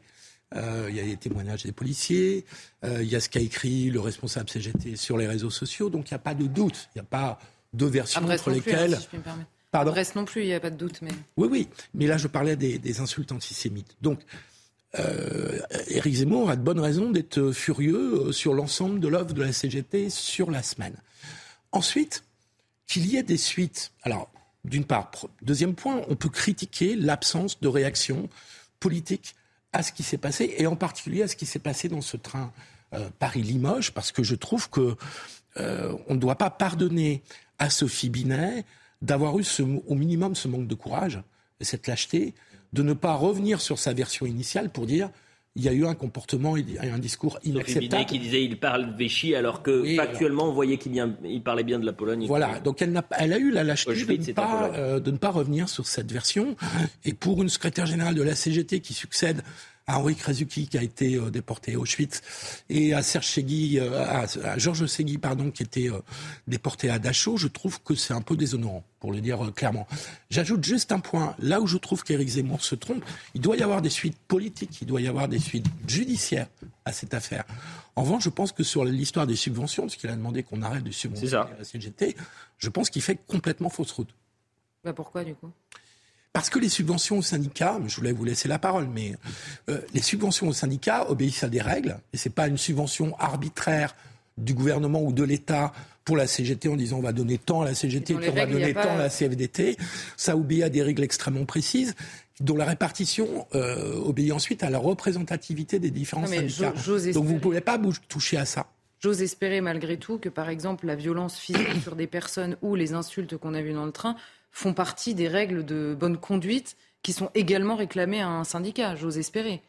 B: Il y a les témoignages des policiers, il y a ce qu'a écrit le responsable CGT sur les réseaux sociaux, donc il n'y a pas de doute, il n'y a pas deux versions entre lesquelles.
C: si Pardon Brest non plus, il n'y a pas de doute. Mais...
B: Oui, oui. Mais là, je parlais des, insultes antisémites. Donc, euh, Éric Zemmour a de bonnes raisons d'être furieux euh, sur l'ensemble de l'œuvre de la CGT sur la semaine. Ensuite, qu'il y ait des suites. Alors, d'une part, deuxième point, on peut critiquer l'absence de réaction politique à ce qui s'est passé, et en particulier à ce qui s'est passé dans ce train euh, Paris-Limoges, parce que je trouve que euh, on ne doit pas pardonner à Sophie Binet d'avoir eu au minimum ce manque de courage et cette lâcheté, de ne pas revenir sur sa version initiale pour dire il y a eu un comportement et un discours inacceptable. Binet
A: qui disait il parle Vichy alors que factuellement on voyait qu'il parlait bien de la Pologne.
B: Voilà, donc elle a, elle a eu la lâcheté de ne, pas, euh, de ne pas revenir sur cette version. Et pour une secrétaire générale de la CGT qui succède à Henri Krasuki qui a été euh, déporté à Auschwitz et à Serge Segui, euh, à, Georges Segui pardon qui était euh, déporté à Dachau, je trouve que c'est un peu déshonorant pour le dire clairement. J'ajoute juste un point, là où je trouve qu'Éric Zemmour se trompe, il doit y avoir des suites politiques, il doit y avoir des suites judiciaires à cette affaire. En revanche, je pense que sur l'histoire des subventions, parce qu'il a demandé qu'on arrête de subventionner la CGT, je pense qu'il fait complètement fausse route.
C: Bah pourquoi du coup?
B: Parce que les subventions aux syndicats, je voulais vous laisser la parole, mais euh, les subventions aux syndicats obéissent à des règles, et ce n'est pas une subvention arbitraire du gouvernement ou de l'État pour la CGT en disant on va donner tant à la CGT, puis on va donner tant à la CFDT. Ça obéit à des règles extrêmement précises dont la répartition euh, obéit ensuite à la représentativité des différents syndicats. Donc vous ne pouvez pas toucher à ça.
C: J'ose espérer malgré tout que, par exemple, la violence physique sur des personnes ou les insultes qu'on a vues dans le train font partie des règles de bonne conduite qui sont également réclamées à un syndicat, j'ose espérer.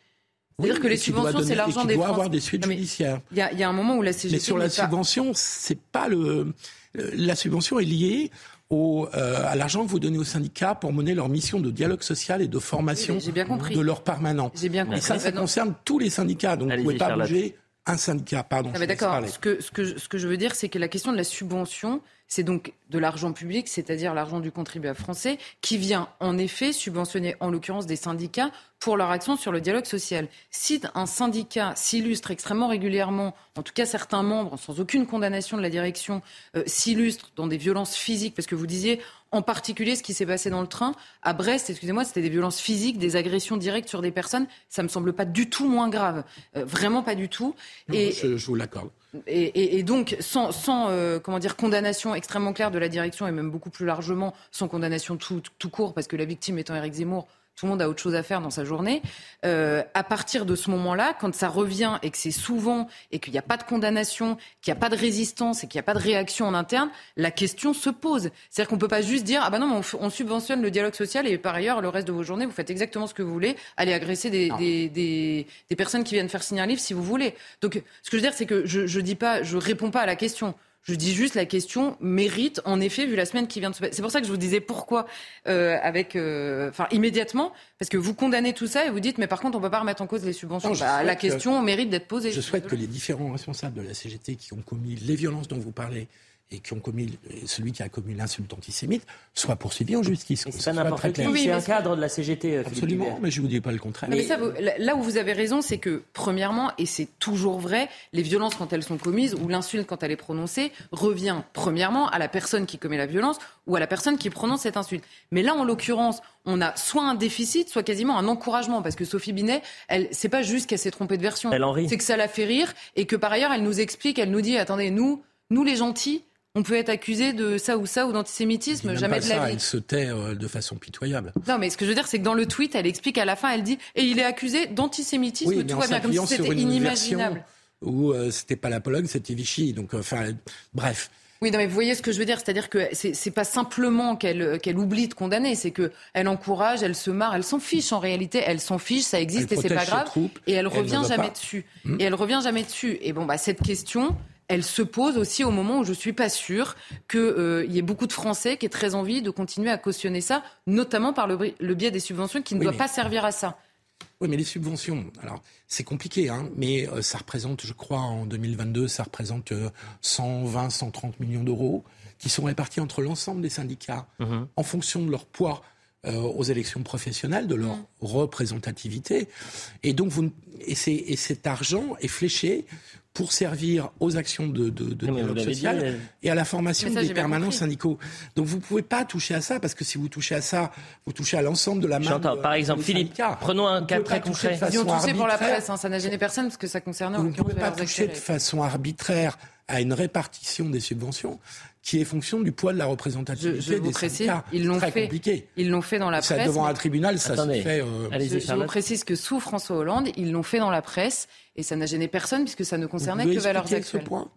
C: C'est-à-dire que les subventions, c'est l'argent des
B: doit
C: Français.
B: avoir des suites judiciaires.
C: Il y, a, il y a un moment où la CGT
B: Mais sur la
C: pas-
B: subvention, c'est pas le. La subvention est liée au, euh, à l'argent que vous donnez aux syndicats pour mener leur mission de dialogue social et de formation
C: Oui, j'ai bien compris.
B: de leurs permanents.
C: J'ai bien
B: Et
C: compris.
B: ça, ça
C: non.
B: concerne tous les syndicats. Donc vous ne pouvez pas
A: Charlotte.
B: bouger un syndicat. Pardon.
C: Ah, d'accord. Ce que, ce, que, ce que je veux dire, c'est que la question de la subvention, c'est donc de l'argent public, c'est-à-dire l'argent du contribuable français, qui vient en effet subventionner, en l'occurrence, des syndicats pour leur action sur le dialogue social. Si un syndicat s'illustre extrêmement régulièrement, en tout cas certains membres, sans aucune condamnation de la direction, euh, s'illustrent dans des violences physiques, parce que vous disiez en particulier ce qui s'est passé dans le train à Brest, excusez-moi, c'était des violences physiques, des agressions directes sur des personnes, ça me semble pas du tout moins grave, Euh, vraiment pas du tout.
B: Non,
C: Et,
B: je, je vous l'accorde.
C: et, et- et donc, sans, sans euh, comment dire, condamnation extrêmement claire de la direction et même beaucoup plus largement sans condamnation tout, tout court, parce que la victime étant Éric Zemmour, tout le monde a autre chose à faire dans sa journée. Euh, à partir de ce moment-là, quand ça revient et que c'est souvent et qu'il n'y a pas de condamnation, qu'il n'y a pas de résistance et qu'il n'y a pas de réaction en interne, la question se pose. C'est-à-dire qu'on ne peut pas juste dire ah ben non, mais on, subventionne le dialogue social et par ailleurs le reste de vos journées vous faites exactement ce que vous voulez, allez agresser des, des, des, des personnes qui viennent faire signer un livre si vous voulez. Donc ce que je veux dire, c'est que je, je dis pas, je réponds pas à la question. Je dis juste la question mérite, en effet, vu la semaine qui vient de se passer. C'est pour ça que je vous disais pourquoi, euh, avec, euh, enfin immédiatement, parce que vous condamnez tout ça et vous dites, mais par contre, on peut pas remettre en cause les subventions.
B: Non,
C: Bah, la
B: que-
C: question mérite d'être posée.
B: Je souhaite que les différents responsables de la CGT qui ont commis les violences dont vous parlez et qui ont commis celui qui a commis l'insulte antisémite soient poursuivis en justice.
A: C'est pas
B: soit
A: n'importe qui.
C: Oui,
A: c'est un cadre de la CGT. euh, Philippe
B: Absolument, mais je ne vous dis pas le contraire.
C: Mais ça, là où vous avez raison, c'est que, premièrement, et c'est toujours vrai, les violences quand elles sont commises ou l'insulte quand elle est prononcée revient, premièrement, à la personne qui commet la violence ou à la personne qui prononce cette insulte. Mais là, en l'occurrence, on a soit un déficit, soit quasiment un encouragement, parce que Sophie Binet, elle, c'est pas juste qu'elle s'est trompée de version.
A: Elle en rit.
C: C'est que ça la fait rire et que par ailleurs, elle nous explique, elle nous dit, attendez, nous, nous les gentils, on peut être accusés de ça ou ça ou d'antisémitisme, jamais de
B: ça,
C: la vie.
B: Elle se tait euh, de façon pitoyable.
C: Non, mais ce que je veux dire, c'est que dans le tweet, elle explique à la fin, elle dit et il est accusé d'antisémitisme,
B: Oui,
C: tout va bien, comme si c'était inimaginable.
B: où euh, c'était pas la Pologne, c'était Vichy. Donc, euh, enfin, bref.
C: Oui, non, mais vous voyez ce que je veux dire, c'est-à-dire que c'est pas simplement qu'elle qu'elle oublie de condamner, c'est que elle encourage, elle se marre, elle s'en fiche en réalité, elle s'en fiche, ça existe
B: Elle
C: et c'est pas grave,
B: troupes,
C: et elle revient jamais
B: pas.
C: dessus.
B: Hmm.
C: Et elle revient jamais dessus. Et bon, bah cette question. Elle se pose aussi au moment où je suis pas sûre qu'il y ait beaucoup de Français qui aient très envie de continuer à cautionner ça, notamment par le, biais des subventions qui ne
B: Oui,
C: doivent
B: mais-
C: pas servir à ça.
B: Oui, mais les subventions, alors c'est compliqué, hein, mais euh, ça représente, je crois, en 2022, ça représente euh, 120, 130 millions d'euros qui sont répartis entre l'ensemble des syndicats
A: Mhm.
B: en fonction de leur poids euh, aux élections professionnelles, de leur représentativité. Et donc, vous, ne- et, c'est- et cet argent est fléché pour servir aux actions de, de, dialogue
A: dit,
B: social et à la formation
C: ça,
B: des permanents
C: compris.
B: syndicaux. Donc, vous pouvez pas toucher à ça parce que si vous touchez à ça, vous touchez à l'ensemble de la main.
A: J'entends.
B: de-
A: Par exemple, Philippe,
B: syndicats.
A: prenons un
B: Vous
A: cas très concret.
C: Ils ont touché pour la presse, hein, ça n'a gêné personne parce que ça concernait en
B: Vous ne pouvez pas toucher de façon arbitraire à une répartition des subventions qui est fonction du poids de la représentativité
C: Je- je vous
B: des
C: précise, ils l'ont
B: Très
C: fait.
B: compliqué.
C: Ils l'ont fait dans la
B: Ça,
C: presse.
B: devant
C: mais-
B: un tribunal, ça
A: Attendez.
B: se fait. euh,
A: Allez-y,
C: Je, je vous
A: Charlotte.
C: précise que sous François Hollande, ils l'ont fait dans la presse et ça n'a gêné personne puisque ça ne concernait que Valeurs
B: expliquer ce
C: Actuelles.
B: point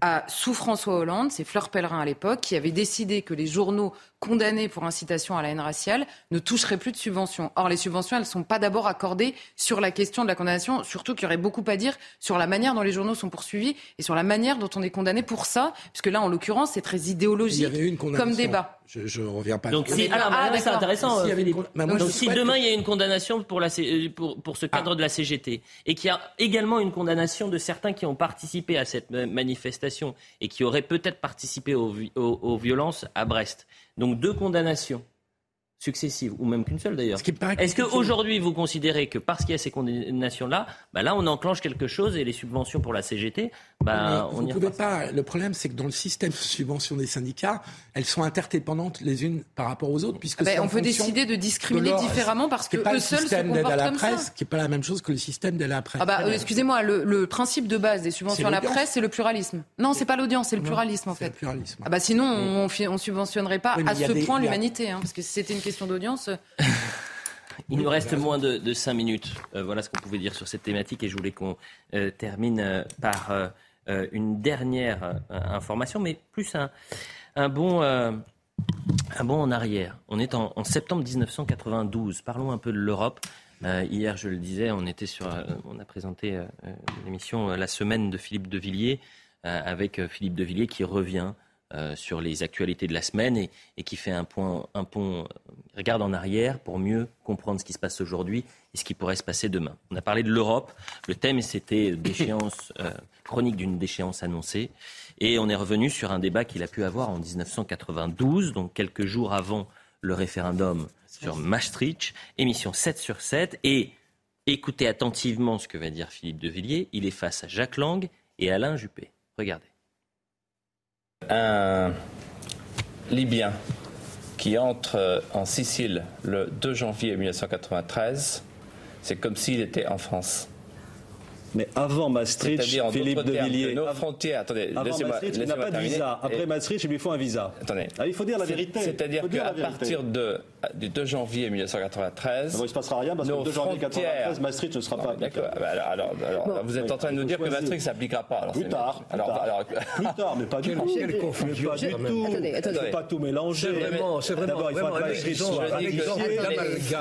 C: À, sous François Hollande, c'est Fleur Pellerin à l'époque qui avait décidé que les journaux condamnés pour incitation à la haine raciale ne toucheraient plus de subventions. Or, les subventions, elles ne sont pas d'abord accordées sur la question de la condamnation, surtout qu'il y aurait beaucoup à dire sur la manière dont les journaux sont poursuivis et sur la manière dont on est condamné pour ça, puisque là, en l'occurrence, c'est très
B: Il y
C: idéologique
B: avait une condamnation.
C: comme débat.
B: Je ne reviens pas.
A: Donc, si, alors,
C: Ah,
A: c'est intéressant. Euh,
B: avait con- bah, moi,
A: Donc,
B: je
A: si demain
B: que-
A: il y a une condamnation pour, la, C- pour, pour ce cadre de la CGT et qu'il y a également une condamnation de certains qui ont participé à cette ma- manifestation et qui auraient peut-être participé aux, vi- aux- aux violences à Brest, donc deux condamnations successives, ou même qu'une seule d'ailleurs. Est-ce qu'aujourd'hui vous considérez que parce qu'il y a ces condamnations-là, bah là on enclenche quelque chose et les subventions pour la CGT, bah, on
B: vous
A: y
B: pouvez pas. Le problème, c'est que dans le système de subvention des syndicats, elles sont interdépendantes les unes par rapport aux autres, puisque
C: Ah
B: en
C: on peut décider de discriminer
B: de leur-
C: différemment parce que
B: C'est pas
C: eux
B: le
C: seuls se
B: système d'aide à
C: comportent
B: la
C: comme
B: presse,
C: ça.
B: qui est pas la même chose que le système d'aide à la presse.
C: Ah bah, euh, excusez-moi, le, le principe de base des subventions à la presse, c'est le pluralisme. Non, c'est pas l'audience, c'est le pluralisme en
B: C'est le
C: fait.
B: pluralisme.
C: Ah bah sinon, on, on subventionnerait pas
B: Oui,
C: à ce
B: des-
C: point l'humanité, hein, parce que si c'était une question d'audience,
A: Il nous reste moins de, cinq minutes. Euh, voilà ce qu'on pouvait dire sur cette thématique et je voulais qu'on euh, termine euh, par une dernière information, mais plus un, un bon, en arrière. On est en, septembre 1992. Parlons un peu de l'Europe. Hier, je le disais, on était sur, on a présenté l'émission La semaine de Philippe de Villiers avec Philippe de Villiers qui revient euh, sur les actualités de la semaine et, qui fait un point, pont, euh, regarde en arrière pour mieux comprendre ce qui se passe aujourd'hui et ce qui pourrait se passer demain. On a parlé de l'Europe. Le thème c'était déchéance, euh, chronique d'une déchéance annoncée. Et on est revenu sur un débat qu'il a pu avoir en 1992, donc quelques jours avant le référendum sur Maastricht, émission 7 sur 7. Et écoutez attentivement ce que va dire Philippe de Villiers. Il est face à Jacques Lang et Alain Juppé. Regardez.
J: Un Libyen qui entre en Sicile le 2 janvier 1993, c'est comme s'il était en France.
K: Mais avant Maastricht, Philippe de Villiers.
J: nos frontières. Attendez, laissez-moi
K: Maastricht, il n'a
J: laissez-moi
K: pas de
J: terminer.
K: visa. Après Maastricht, il lui faut un visa.
J: Attendez.
K: Ah, il faut dire la vérité.
J: C'est-à-dire qu'à partir de, du 2 janvier 1993,
K: Ah bon, il ne se passera rien parce que le 2 janvier
J: frontières-
K: 1993, Maastricht ne sera pas
J: D'accord. Ah bah alors, alors, alors,
K: Bon.
J: vous êtes en train de nous dire que. Maastricht ne s'appliquera pas. Alors
K: Plus tard, plus
J: alors,
K: tard.
J: alors-
K: Plus tard, mais pas du tout.
J: quelle
K: Mais
J: confusion,
K: pas du tout.
J: Attendez,
K: Il
J: attendez.
K: faut pas tout mélanger.
J: C'est vraiment- c'est vraiment-
K: D'abord, il faut
J: vraiment
K: que Maastricht soit.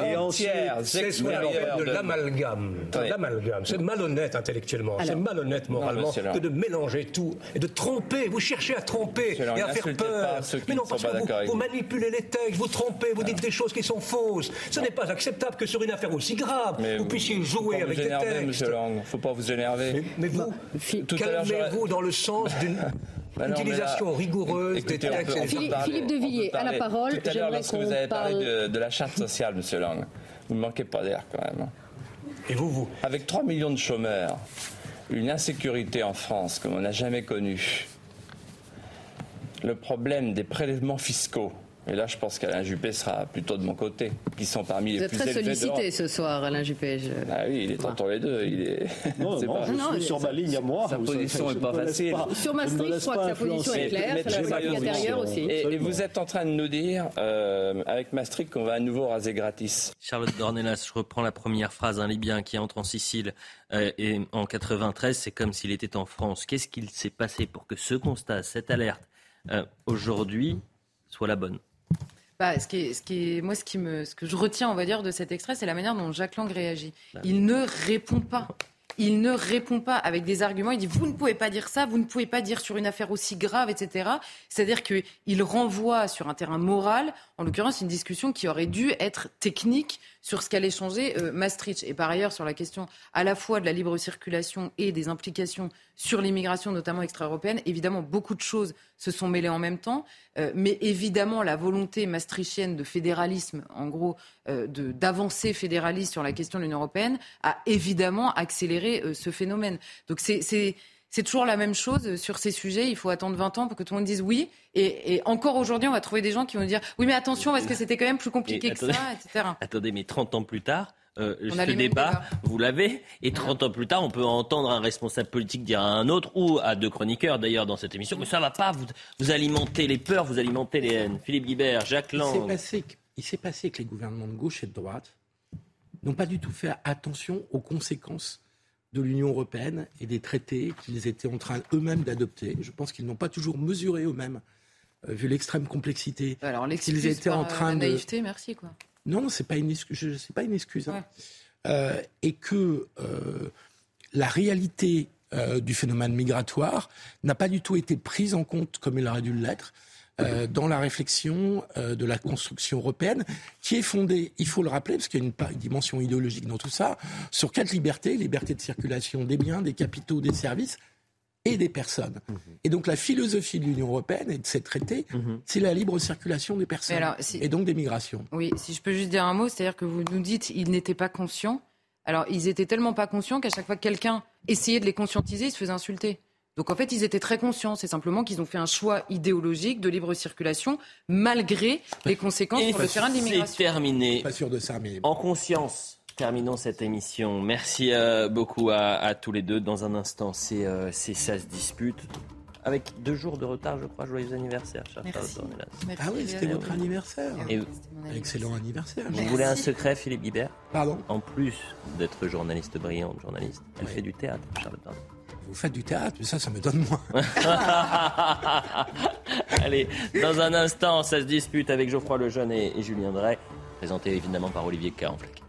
K: Et ensuite,
L: C'est ce qu'on appelle de l'amalgame. L'amalgame. C'est malhonnête intellectuellement. C'est malhonnête moralement que de mélanger tout et de tromper. Vous cherchez à tromper et à faire peur. Mais non,
J: ne
L: parce que vous. manipulez les textes, vous trompez, vous dites des choses qui sont fausses. Ce n'est pas acceptable que sur une affaire aussi grave,
J: Mais
L: vous puissiez jouer avec
J: vous
L: des textes.
J: Monsieur Lang. Faut pas vous énerver.
L: Mais vous,
J: Tout à l'heure, j'aurais-
L: calmez-vous dans le sens d'une
J: Bah non, mais
L: utilisation
J: là,
L: rigoureuse
J: écoutez,
L: des
J: on peut-
L: textes.
J: on
M: Philippe-
J: parler-
M: Philippe de Villiers, à la parole.
J: Tout à l'heure,
M: J'aimerais
J: lorsque vous
M: qu'on
J: avez parlé
M: parle-
J: de, de la charte sociale, Monsieur Lang, vous ne manquez pas d'air quand même.
L: Et vous, vous
J: Avec 3 millions de chômeurs, une insécurité en France comme on n'a jamais connue, le problème des prélèvements fiscaux, et là je pense qu'Alain Juppé sera plutôt de mon côté, qui sont parmi
M: Vous
J: les
M: êtes
J: plus
M: très
J: élevés d'Europe.
M: sollicité ce soir, Alain Juppé. je-
J: Ah oui, il est entre les deux. Il est...
K: Non, non,
J: pas-
K: je
M: Non,
K: suis sur ma ligne à moi.
J: Sa
K: Vous
J: position
K: je
J: est pas facile.
K: pas-
M: Sur
K: je
M: Maastricht, je
K: laisse
M: crois que sa position est claire. C'est la
J: très
M: politique intérieure aussi.
J: Et, et vous êtes en train de nous dire, euh, avec Maastricht, qu'on va à nouveau raser gratis.
A: Charlotte Dornelas, je reprends la première phrase. Un Libyen qui entre en Sicile euh, et en 93, c'est comme s'il était en France. Qu'est-ce qu'il s'est passé pour que ce constat, cette alerte, euh, aujourd'hui, soit la bonne?
C: Bah, ce qui est, ce qui est, moi, ce, qui me, ce que je retiens, on va dire, de cet extrait, c'est la manière dont Jacques Lang réagit.
A: Bah.
C: Il ne répond pas. Il ne répond pas avec des arguments. Il dit Vous ne pouvez pas dire ça, vous ne pouvez pas dire sur une affaire aussi grave, etc. C'est-à-dire qu'il renvoie sur un terrain moral, en l'occurrence, une discussion qui aurait dû être technique sur ce qu'allait changer euh, Maastricht. Et par ailleurs, sur la question à la fois de la libre circulation et des implications sur l'immigration, notamment extra-européenne, évidemment, beaucoup de choses se sont mêlées en même temps. Euh, mais évidemment, la volonté maastrichtienne de fédéralisme, en gros, euh, d'avancée fédéraliste sur la question de l'Union européenne, a évidemment accéléré euh, ce phénomène. Donc c'est- c'est toujours la même chose sur ces sujets. Il faut attendre 20 ans pour que tout le monde dise oui. Et, et encore aujourd'hui, on va trouver des gens qui vont dire oui, mais attention, parce que c'était quand même plus compliqué
A: Et
C: que
A: attendez.
C: ça, etc.
A: Attendez, mais 30 ans plus tard, euh, ce débat, vous l'avez, et 30 ans plus tard, on peut entendre un responsable politique dire à un autre, ou à deux chroniqueurs d'ailleurs dans cette émission, que ça va pas, vous, vous alimentez les peurs, vous alimentez les haines. Philippe Guibert, Jacques
B: Il s'est
A: Lang.
B: passé, il s'est passé que les gouvernements de gauche et de droite n'ont pas du tout fait attention aux conséquences de l'Union européenne et des traités qu'ils étaient en train eux-mêmes d'adopter. Je pense qu'ils n'ont pas toujours mesuré eux-mêmes, euh, vu l'extrême complexité,
C: Alors,
B: qu'ils étaient en
C: euh,
B: train
C: la
B: de...
C: naïveté, merci. Quoi.
B: Non, c'est pas une excuse. C'est pas une excuse. hein.
C: Ouais.
B: Euh, et que euh, la réalité du phénomène migratoire n'a pas du tout été prise en compte comme il aurait dû l'être euh, dans la réflexion euh, de la construction européenne, qui est fondée, il faut le rappeler, parce qu'il y a une, dimension idéologique dans tout ça, sur quatre libertés liberté de circulation des biens, des capitaux, des services et des personnes. Et donc la philosophie de l'Union européenne et de ces traités, c'est la libre circulation des personnes
C: alors, si-
B: et donc des migrations.
C: Oui, si je peux juste dire un mot, c'est-à-dire que vous nous dites ils n'étaient pas conscients. Alors, ils étaient tellement pas conscients qu'à chaque fois que quelqu'un essayait de les conscientiser, ils se faisaient insulter. Donc en fait, ils étaient très conscients. C'est simplement qu'ils ont fait un choix idéologique de libre circulation malgré les conséquences
A: Et
C: sur le terrain de
A: c'est
C: l'immigration.
A: terminé.
B: Pas sûr de ça, mais
A: En conscience, terminons cette émission. Merci euh, beaucoup à, à tous les deux. Dans un instant, c'est euh, c'est ça se dispute. Avec deux jours de retard, je crois. Joyeux anniversaire, cher
C: Merci.
A: Charles Dornelas.
C: Merci,
B: Ah oui, c'était votre anniversaire.
A: Et.
B: Excellent anniversaire.
A: vous
C: Merci.
A: voulez un secret, Philippe Guibert?
B: Pardon?
A: En plus d'être journaliste brillante, journaliste, elle
B: Oui.
A: fait du théâtre, Charlotte Dornelas.
B: Vous faites du théâtre, mais ça, ça me donne moins.
A: Allez, dans un instant, ça se dispute avec Geoffroy Lejeune et, et Julien Drey, présenté évidemment par Olivier Carenfleck.